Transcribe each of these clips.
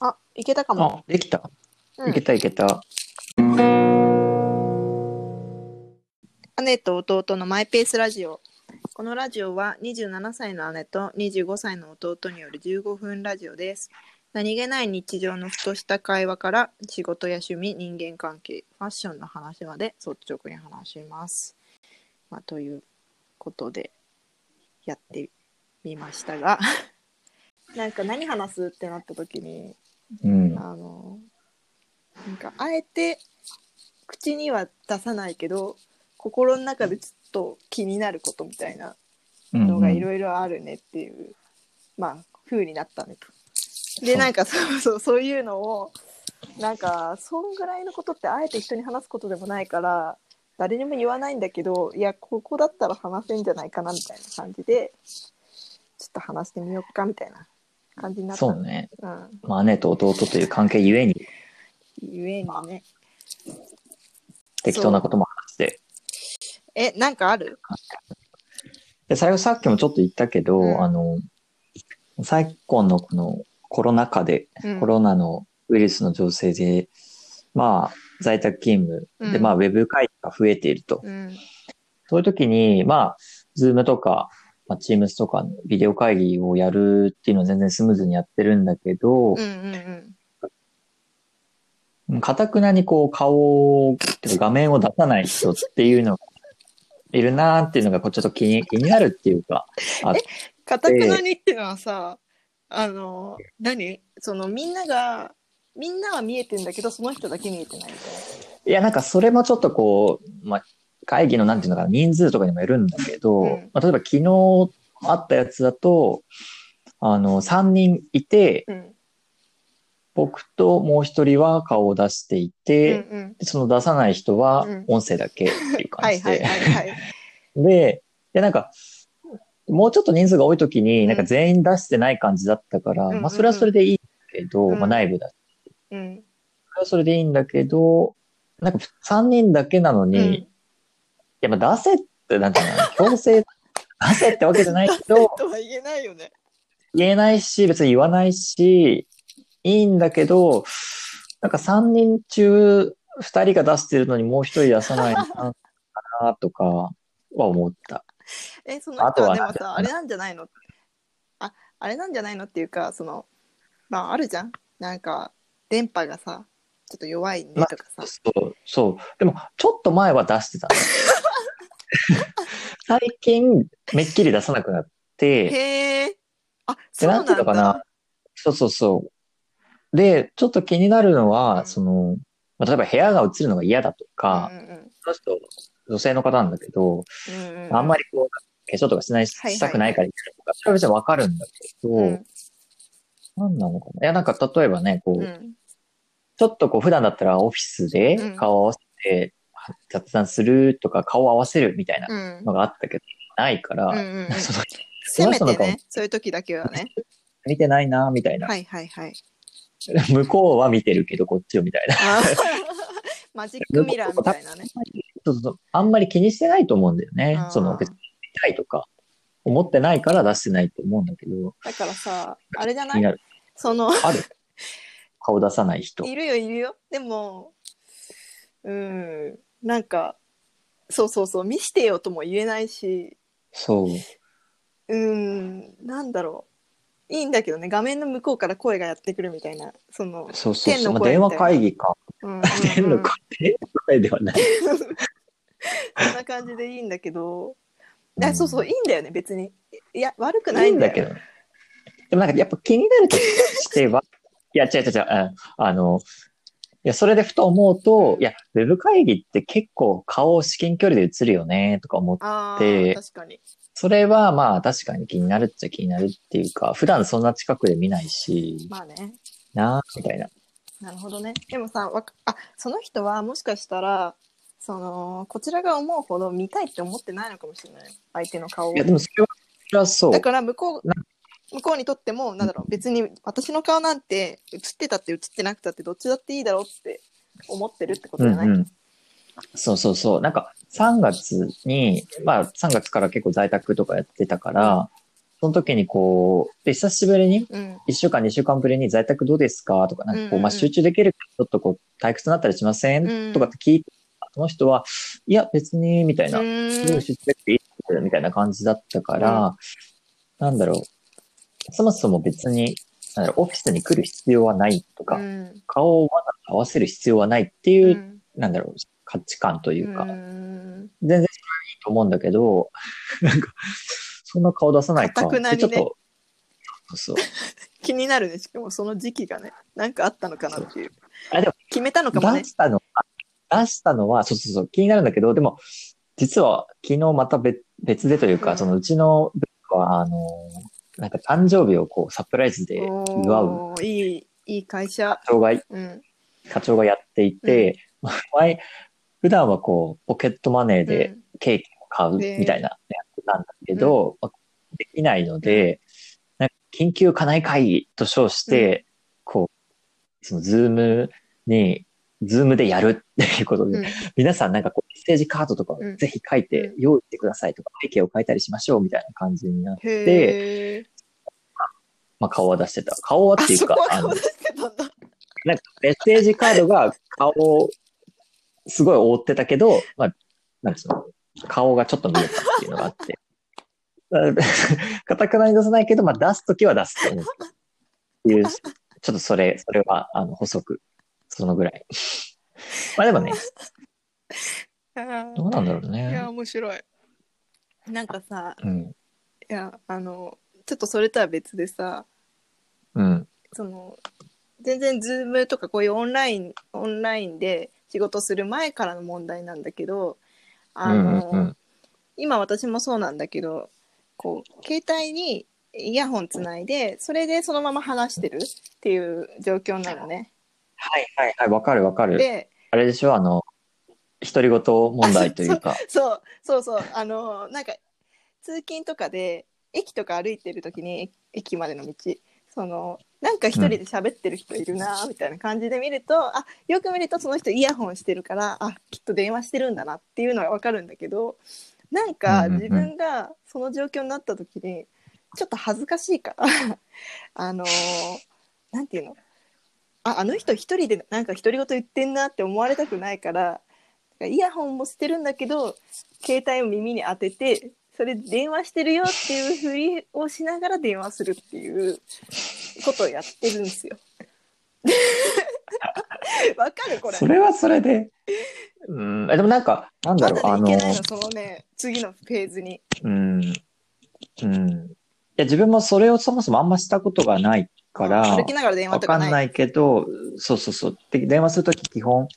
あ、いけたかも。あ、できた。うんいけたいけた。姉と弟のマイペースラジオ。このラジオは27歳の姉と25歳の弟による15分ラジオです。何気ない日常のふとした会話から仕事や趣味、人間関係、ファッションの話まで率直に話します。まあ、ということでやってみましたが、なんか何話すってなった時に、うん。あのなんかあえて口には出さないけど心の中でずっと気になることみたいなのがいろいろあるねっていう、まあ風になったねと。でなんかそうそうそういうのをなんかそんぐらいのことってあえて人に話すことでもないから誰にも言わないんだけどいやここだったら話せんじゃないかなみたいな感じでちょっと話してみようかみたいな感じになったそうね。うん、まあ、姉と弟という関係ゆえにゆえにね。適当なことも話して。え、なんかある？で、最後さっきもちょっと言ったけど、うんあの、昨今のこのコロナ禍で、うんコロナのウイルスの情勢で、まあ、在宅勤務で、うんまあ、ウェブ会議が増えていると。うん。そういう時に、まあ、ズームとか、まあ、チームスとかのビデオ会議をやるっていうのは全然スムーズにやってるんだけどうんう、んかたくなにこう顔を、てか画面を出さない人っていうのがいるなーっていうのがこうちょっと気に気になるっていうか、あうん。かたくなにっていうのはさ、あの、何そのみんなが、みんなは見えてんだけど、その人だけ見えてないみたいいやなんかそれもちょっとこう、まあ、会議のなんていうのかな、人数とかにもよるんだけど、うんまあ、例えば昨日あったやつだと、あの、3人いて、な。うん。僕ともう一人は顔を出していうんて、うん。でその出さない人はうん音声だけっていうはい感じで。で、で、なんか、もうちょっと人数が多い時に、うんなんか全員出してない感じだったから、うんまあそれはそれでいいけど、うんまあ内部だ。うん。それはそれでいいんだけど、なんか3人だけなのに、や、まあ出せって、なんていうの強制、出せってわけじゃないけど、とは言えないよね。言えないし、別に言わないし、いいんだけど、なんか3人中2人が出してるのにもう1人出さないのかなとかは思った。え、その人はでもさ、あれなんじゃないの？あ、あれなんじゃないのっていうか、その、まああるじゃん？なんか、電波がさ、ちょっと弱いねとかさ。そう、そう。でも、ちょっと前は出してたの。最近、めっきり出さなくなって、へえ。あ、で、そうなんんなていうのかなだ。。そうそうそう。で、ちょっと気になるのは、うんその、まあ、例えば部屋が映るのが嫌だとか、うんうんその人、女性の方なんだけど、うんうんうんあんまりこう、化粧とかしない、したくないから言ってるとか、それは別にわかるんだけど、うんなんなのかな？いや、なんか例えばね、こう、うんちょっとこう普段だったらオフィスでうん顔を合わせて雑談するとか顔を合わせるみたいなうんのがあったけど、ないから、うんうんうん そのせめてね、そういう時だけはね。見てないな、みたいな。はいはいはい。向こうは見てるけどこっちをみたいな。マジックミラーみたいなね。そうそうそうあんまり気にしてないと思うんだよね。その別に見たいとか思ってないから出してないと思うんだけど、だからさ、あれじゃない？その、ある顔出さない人。いるよいるよ。でも、うん、なんか、そうそうそう、見してよとも言えないし、そう。うん、なんだろう。いいんだけどね、画面の向こうから声がやってくるみたいな、その、そうそう天そう。まあ、電話の声みたいな会議か。うんうんうん天の声、天の声ではない。そんな感じでいいんだけど、いやそうそう、いいんだよね、別に。いや、悪くないいんだよ。いんだけど。でもなんかやっぱ気になるとしては、いや、違う違う違う、ああの、いや、それでふと思うと、いや、ウェブ会議って結構顔至近距離で映るよね、とか思って、確かに。それはまあ確かに気になるっちゃ気になるっていうか、普段そんな近くで見ないし、まあね。なあ、みたいな。なるほどね。でもさ、わかあその人はもしかしたら、そのこちらが思うほど見たいって思ってないのかもしれない。相手の顔をいや、。でもそれは、それはそうだ。から向こうな向こうにとっても、なんだろう、別に私の顔なんて映ってたって映ってなくたってどっちだっていいだろうって思ってるってことじゃない、うんうん。そうそうそう。なんか3月に、まあ3月から結構在宅とかやってたから、その時にこう、で、久しぶりに、うん。1週間、2週間ぶりに在宅どうですかとか、なんかこう、うんうんうん。まあ、集中できるちょっとこう、退屈になったりしませうん。んとかって聞いて、その人は、いや、別に、みたいな、うすぐん集中できていいみたいな感じだったから、なんだろう、そもそも別に、なんだろう、オフィスに来る必要はないとか、うん。顔を合わせる必要はないっていう、うん。なんだろう、価値観というか、うん全然それはいいと思うんだけど、なんか、そんな顔出さないか。ってちょっと、そう。気になるね。しかもその時期がねなんかあったのかなっていう。あ、でも、決めたのかもね。出したのは、出したのは、そうそうそう、気になるんだけど、でも、実は昨日また別別でというか、うん。そのうちの部下は、あの、なんか誕生日をこうサプライズで祝う。いいいい会社。課長が、うん。課長がやっていて、前、普段はこう、ポケットマネーでケーキを買うみたいなやつなんだけど、まあできないので、なんか緊急課内会議と称して、こう、そのズームに、ズームでやるっていうことで、うん。皆さんなんかこう、メッセージカードとかをうんぜひ書いて用意してくださいとか、背景を書いたりしましょうみたいな感じになって、まあ顔は出してた。顔はあっていうかあのなんかメッセージカードが顔をすごい覆ってたけど、まあ、なん顔がちょっと見えたっていうのがあって。かたくなに出さないけど、まあ出すときは出すと思う。っていう、ちょっとそれ、それは、あの、補足。そのぐらい。まあでもね、どうなんだろういやね。面白いなんかさうん。いやあのちょっとそれとは別でさうん。その全然ズームとかこういうオンラインオンラインで仕事する前からの問題なんだけどあの、うんうんうん今私もそうなんだけどこう携帯にイヤホンつないでそれでそのまま話してるっていう状況なのね。はいはいはい、わかるわかる。であれでしょあの、独り言問題というか。そうそうそうあのなんか通勤とかで駅とか歩いてる時に駅までの道そのなんか一人で喋ってる人いるなみたいな感じで見ると、あよく見るとその人イヤホンしてるからあきっと電話してるんだなっていうのは分かるんだけどなんかうんうんうん自分がその状況になった時にちょっと恥ずかしいから あのなんていうのああの人一人でなんか独り言言ってんなって思われたくないからイヤホンもしてるんだけど携帯を耳に当ててそれで電話してるよっていうふりをしながら電話するっていうことをやってるんですよ。わかる？これ。それはそれで。うん、えでもなんか、なんだろう、あのまだねい、けないの？そのね次のフェーズに。うん。うん。いや、自分もそれをそもそもあんましたことがないから、歩きながら電話わとかない？かんないけど、そうそうそう。で電話するとき基本、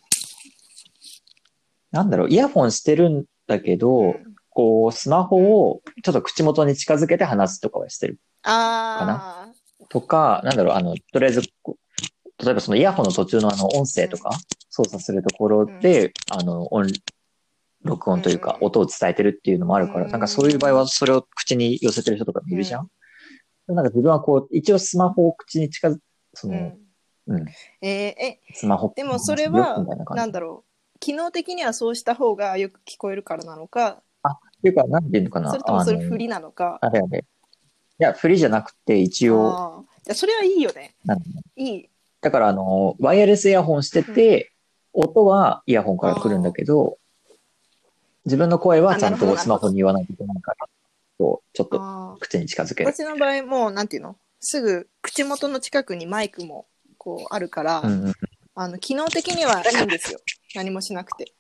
なんだろう、イヤホンしてるんだけど、うん。こう、スマホをちょっと口元に近づけて話すとかはしてる。あとか、なんだろう、あの、とりあえず例えばそのイヤホンの途中のあの音声とか操作するところで、あの、音、録音というかうん。音を伝えてるっていうのもあるから、うん。なんかそういう場合はそれを口に寄せてる人とかもいるじゃん、なんか自分はこう、一応スマホを口に近づ、そあ、うの、ん。うん、えーえスマホでもそれよは。なんだろう機能的にはそうした方がよく聞こえるからなのかっていうか、なんていうのかな。それともそれ振りなのか？あれあれ。いや、振りじゃなくて、一応、ああそれはいいよね。いい。だから、あの、ワイヤレスイヤホンしてて、音はイヤホンから来るんだけど、自分の声はちゃんとスマホに言わないといけないから、こうちょっと口に近づける。私の場合もうなんていうの？すぐ口元の近くにマイクもこうあるから、うんうん。あの機能的にはいいんですよ何もしなくて。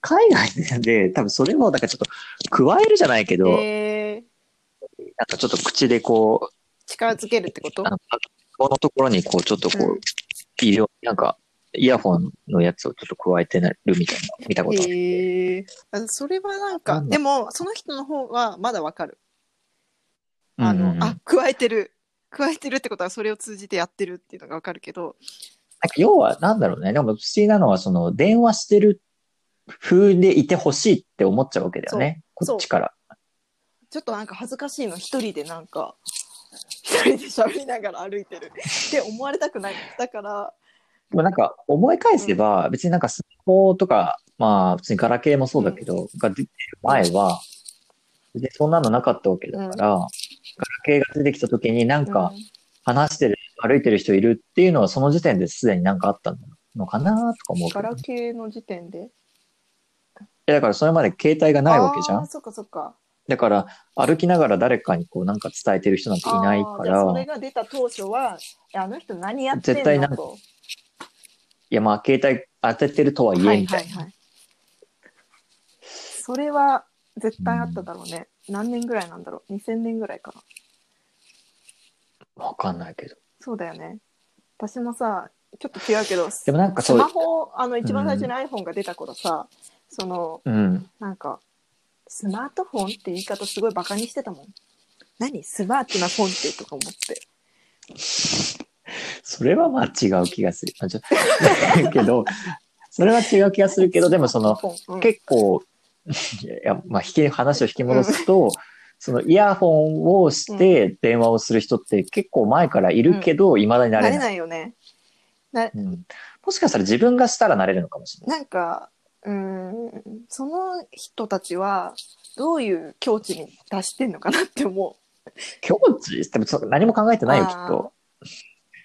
海外で、多分それも、だからちょっと、加えるじゃないけど、えー、なんかちょっと口でこう、近づけるってこと？このところにこう、ちょっとこうんう、入れようなんか、イヤホンのやつをちょっと加えてるみたいな、見たことあえあそれはなんかでもその人の方はまだわかる。あの、うんうん。うんあ加えてる。加えてるってことはそれを通じてやってるっていうのがわかるけどなんか要は、なんだろうね。でも不思議なのは、その、電話してる風でいてほしいって思っちゃうわけだよね。こっちから。ちょっとなんか恥ずかしいの一人でなんか一人で喋りながら歩いてる。って思われたくない。だからでもなんか、思い返せば、別になんかスマホとか、まあ、普通にガラケーもそうだけど、が出てる前は、で、そんなのなかったわけだから、ガラケーが出てきた時になんか話してる、歩いてる人いるっていうのはその時点ですでになんかあったのかなとか思うけガど。ラケーの時点で？えだからそれまで携帯がないわけじゃん。そっかそっか。だから歩きながら誰かにこうなんか伝えてる人なんていないかあーじゃあそれら、が出た当初はえあの人何やってん絶対なんかいやまあ携帯当ててるとはいえみたいな。はいはい。はいそれは絶対あっただろうね、何年ぐらいなんだろう？2000年ぐらいかな。わかんないけど。そうだよね。私もさちょっと違うけどでもなんかそうスマ、ホあの一番最初に iPhone が出た頃さ、そのうん。なんかスマートフォンって言い方すごいバカにしてたもん。何？スマートなフォンってとか思って。それはまあ違う気がする。あちょ けど、それは違う気がするけど、でもその、フォン。うん。結構、いや、まあ、引き、話を引き戻すと、そのイヤホンをして電話をする人って結構前からいるけど、未だにな慣れれない。ないよね。なうん。もしかしたら自分がしたらなれるのかもしれない。なんかうーんその人たちはどういう境地に達してんのかなって思境地？でもそう何も考えてないよ、きあー。っと。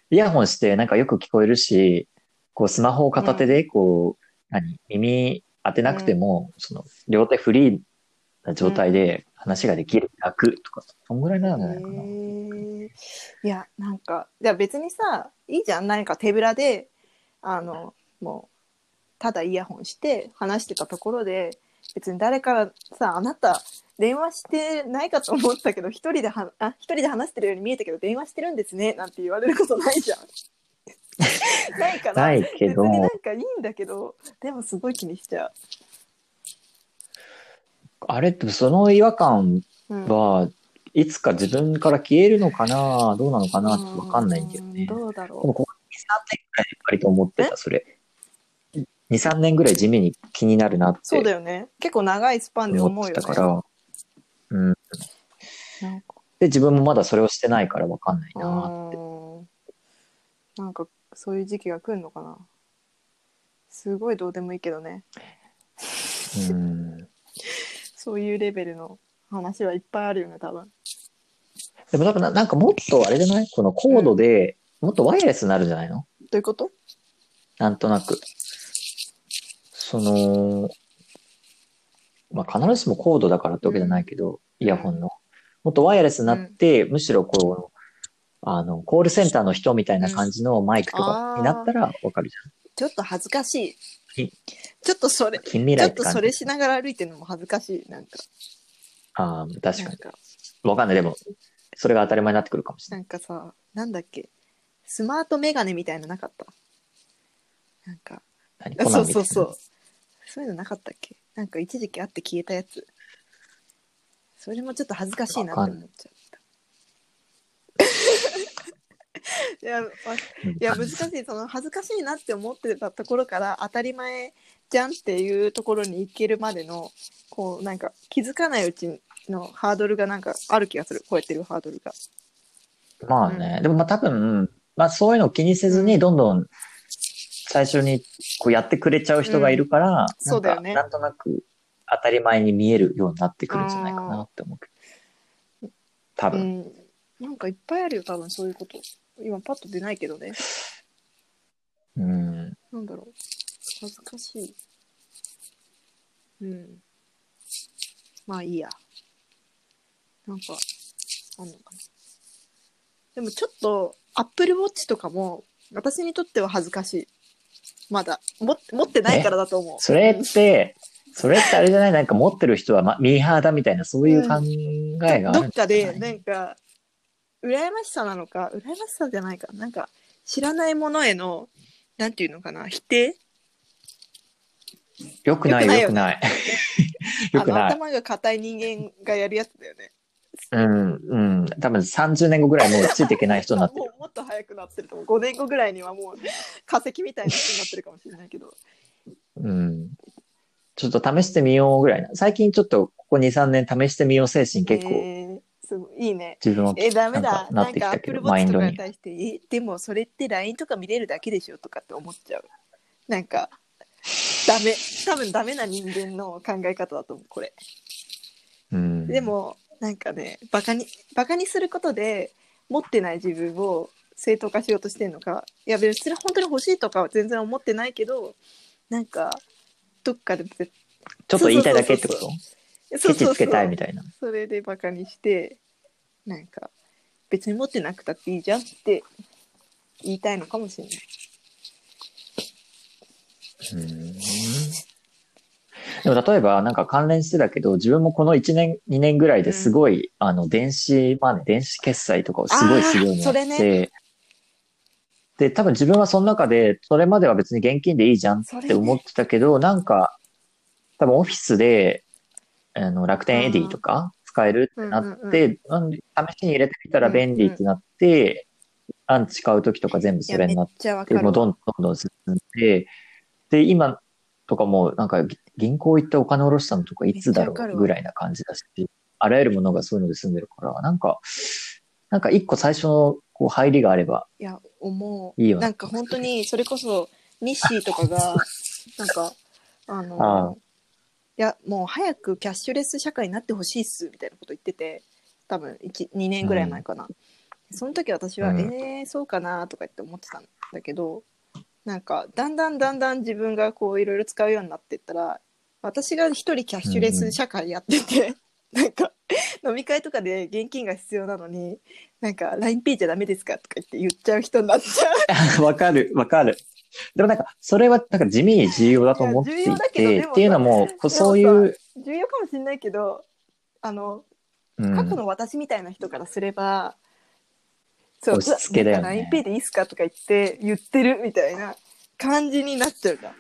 イヤホンしてなんかよく聞こえるし、こうスマホを片手で、こう、何、耳当てなくても、その、両手フリーな状態で話ができる、楽とか、そんぐらいなんじゃないかな。いやなんかいや別にさいいじゃん。何か手ぶらであのもうただイヤホンして話してたところで別に誰からさあなた電話してないかと思ったけど一人ではあ一人で話してるように見えたけど電話してるんですねなんて言われることないじゃん。ないからないけど。別になんかいいんだけどでもすごい気にしちゃあれってその違和感はいつか自分から消えるのかな？どうなのかな？ってわかんないんだよね。うん。どうだろでもここ2、3年ぐらい割と思ってた、それ。2、3年ぐらい地味に気になるなっうそうだてよね。結構長いスパンで思思うよね。ってたから、うん。で、自分もまだそれをしてないからわかんないなうんなんかそういう時期が来るのかな。すごいどうでもいいけどね。うん。そういうレベルの話はいっぱいあるよね多分。でも多分ななんかもっとあれじゃない？このコードで、もっとワイヤレスになるんじゃないの？どういうこと？なんとなく。その、まあ、必ずしもコードだからってわけじゃないけど、イヤホンの。もっとワイヤレスになって、むしろこう、あの、コールセンターの人みたいな感じのマイクとかになったらわかるじちょっと恥ずかしい。いちょっとそれちょっと。それしながら歩いてるのも恥ずかしいなんか。ああ、確かに。わかんない。でも、それが当たり前になってくるかもしれなない。んかさなんだっけ。スマートメガネみたいなのなかった？なんか。何？あそうコナンみたいな。そうそうそう。いうのなかったっけ？なんか一時期あって消えたやつ。それもちょっと恥ずかしいなって思っちゃった。いやわうん。いや難しい。その恥ずかしいなって思ってたところから当たり前じゃんっていうところに行けるまでのこうなんか気づかないうちのハードルがなんかある気がする。超えてるハードルが。まあね、でもまあ多分、まあそういうのを気にせずに、どんどん最初にこうやってくれちゃう人がいるから、そうだよね。なんとなく当たり前に見えるようになってくるんじゃないかなって思うけど。多う分。ん。なんかいっぱいあるよ多分そういうこと。今パッと出ないけどね。うん。なんだろう恥ずかしい。うん。まあいいや。なんかあんのかな。でもちょっとアップルウォッチとかも私にとっては恥ずかしい。まだ。も持ってないからだと思う。それって、それってあれじゃない？なんか持ってる人は、ま、ミーハーだみたいな、そういう考えがあるん。どっかでなんか羨ましさなのか羨ましさじゃないか。なんか知らないものへのなんていうのかな否定よくないよ、くくない。よくない。頭が硬い人間がやるやつだよねうん、うん。多分30年後ぐらいもうついていけない人になってる。もうもっと早くなってると思う5年後ぐらいにはもう化石みたいな人になってるかもしれないけどうん。ちょっと試してみようぐらいな。最近ちょっとここ2、3年試してみよう精神結構えーすごいいいね自分をえダメだなんかアップルウォッチとかに対してえでもそれって LINE とか見れるだけでしょとかって思っちゃうなんか ダメ多分ダメな人間の考え方だと思うこれうん。で、もなんかねバカにバカにすることで持ってない自分を正当化しようとしてるのかいや別に本当に欲しいとかは全然思ってないけどなんかどっかで絶ちょっと言いたいだけってこそうとそうそうケチつけたいみたいな。それでバカにしてなんか別に持ってなくたっていいじゃんって言いたいのかもしれない。うん。でも例えばなんか関連してたけど、自分もこの1年、2年ぐらいですごい、あの、電子マネー、電子決済とかをすごいするようになって、れで、多分自分はその中で、それまでは別に現金でいいじゃんって思ってたけど、なんか、多分オフィスで、あの、楽天エディとか使えるってなって、なんで試しに入れてみたら便利ってなって、ランチ買うときとか全部それになってもうどんどんどんどん進んで、で、今とかもなんか銀行行ってお金下ろしたのとかいつだろうぐらいな感じだし、あらゆるものがそういうので済んでるから、なんか、なんか一個最初のこう入りがあればいや思いいよねなんか本当にそれこそニッシーとかが なんかあのいやもう早くキャッシュレス社会になってほしいっすみたいなこと言ってて多分2年ぐらい前かな、その時私は、うん。えー、そうかなとかって思ってたんだけどなんかだんだんだんだん自分がこういろいろ使うようになってったら私が一人キャッシュレス社会やってて、なんか飲み会とかで現金が必要なのになんか LINEPay じゃダメですかとか言って言っちゃう人になっちゃう。わかる、わかる。でもなんか、それはなんか地味に重要だと思っていて、っていうのも、そういう、重要かもしれないけどあのうん過去の私みたいな人からすれば、そう押し付けだよね。うわなんか LINEPay でいいっすかとか言って言ってるみたいな感じになっちゃうじゃん。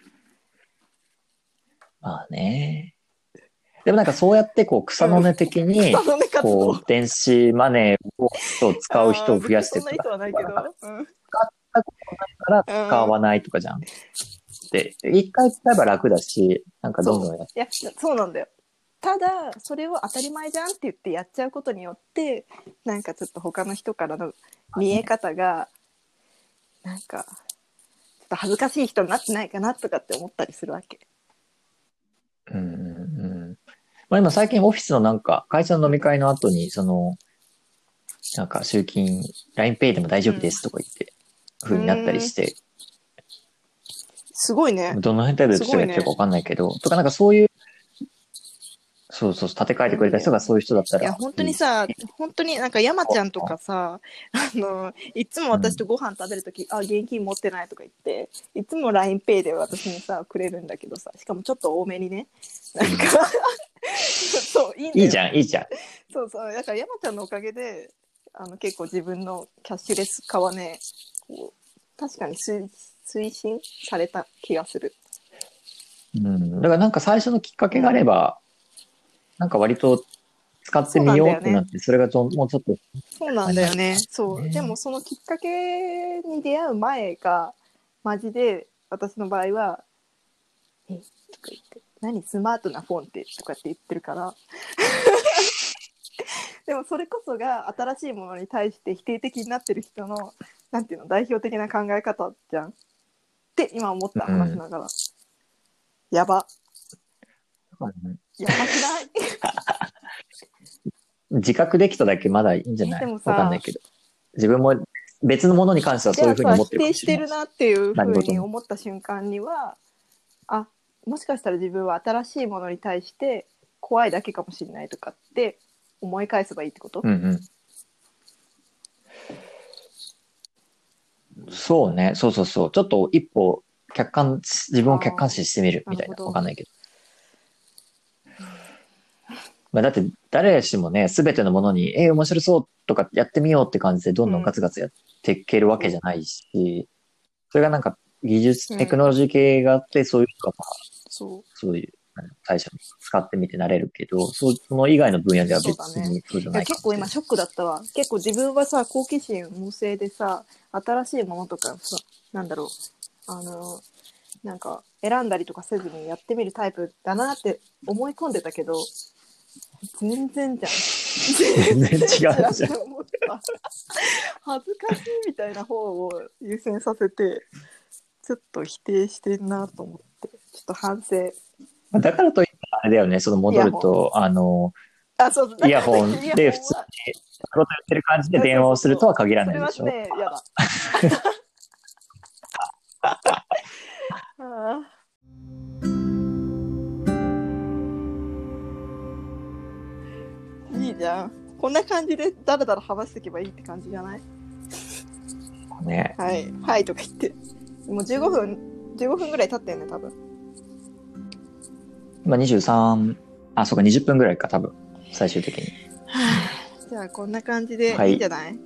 まあね。でもなんかそうやってこう草の根的に、そのね活動。こう電子マネーをそう使う人を増やしていあー別にそん。な人はないけど、うんから使わないとかじゃん。で、一回使えば楽だし、なんかどんどんやっいやそうなんだよただそれを当たり前じゃんって言ってやっちゃうことによってなんかちょっと他の人からの見え方がなんかちょっと恥ずかしい人になってないかなとかって思ったりするわけ。うんうんうん。まあ今最近オフィスのなんか、会社の飲み会の後に、その、なんか集金、LINEPay でも大丈夫ですとか言って、風になったりして、すごいね。どの辺で人がやってるかわかんないけど、とかなんかそういう、そうそう、立て替えてくれた人がそういう人だったら。いや本当にさ本当になんか山ちゃんとかさあのいつも私とご飯食べるとき、あ現金持ってないとか言っていつも LINEPay で私にさくれるんだけどさしかもちょっと多めにねなんかそういいいいじゃん、いいじゃん。そうそうだから山ちゃんのおかげであの結構自分のキャッシュレス化はねこう確かに推推進された気がする。うん。だからなんか最初のきっかけがあれば、なんか割と使ってみようってなって、それがもうちょっと、そうなんだよね。そう。ねでもそのきっかけに出会う前が、マジで私の場合は、えとか言って、何スマートなフォンってとかって言ってるから。でもそれこそが新しいものに対して否定的になってる人の、なんていうの、代表的な考え方じゃん。って今思った話ながら。やば。やばくない？自覚できただけまだいいんじゃない？わかんないけど。自分も別のものに関してはそういうふうに思ってるか否定もしれない。してるなっていうふうに思った瞬間にはあもしかしたら自分は新しいものに対して怖いだけかもしれないとかって思い返せばいいってこと、うんうん。そうね。そうそうそう。ちょっと一歩客観視、自分を客観視してみるみたいな。わかんないけど。まあだって誰しもね、すべてのものに、えー面白そうとかやってみようって感じでどんどんガツガツやっていけるわけじゃないし、それがなんか技術、うん。テクノロジー系があって、そういう人がまあそそういう、あの対象に使ってみてなれるけど、そうその以外の分野では別にそうじゃないか結構今ショックだったわ。結構自分はさ好奇心旺盛でさ新しいものとかさなんだろう。あのなんか選んだりとかせずにやってみるタイプだなって思い込んでたけど全然じゃん。全然違うじゃん。恥ずかしいみたいな方を優先させてちょっと否定してんなと思ってちょっと反省。まあだからといってあれだよね、その戻ると、あの、あ、そうイヤホンで普通はに、仕事やってる感じで電話をするとは限らないでしょ。そ。れはね、嫌だ。あーじゃん。こんな感じでだらだら話していけばいいって感じじゃない？ね。はい。はいとか言って。もう15分、15分ぐらい経ってんね、多分。今23、あ、そうか、20分ぐらいか、多分。最終的に。じゃあ、こんな感じではいいいんじゃない、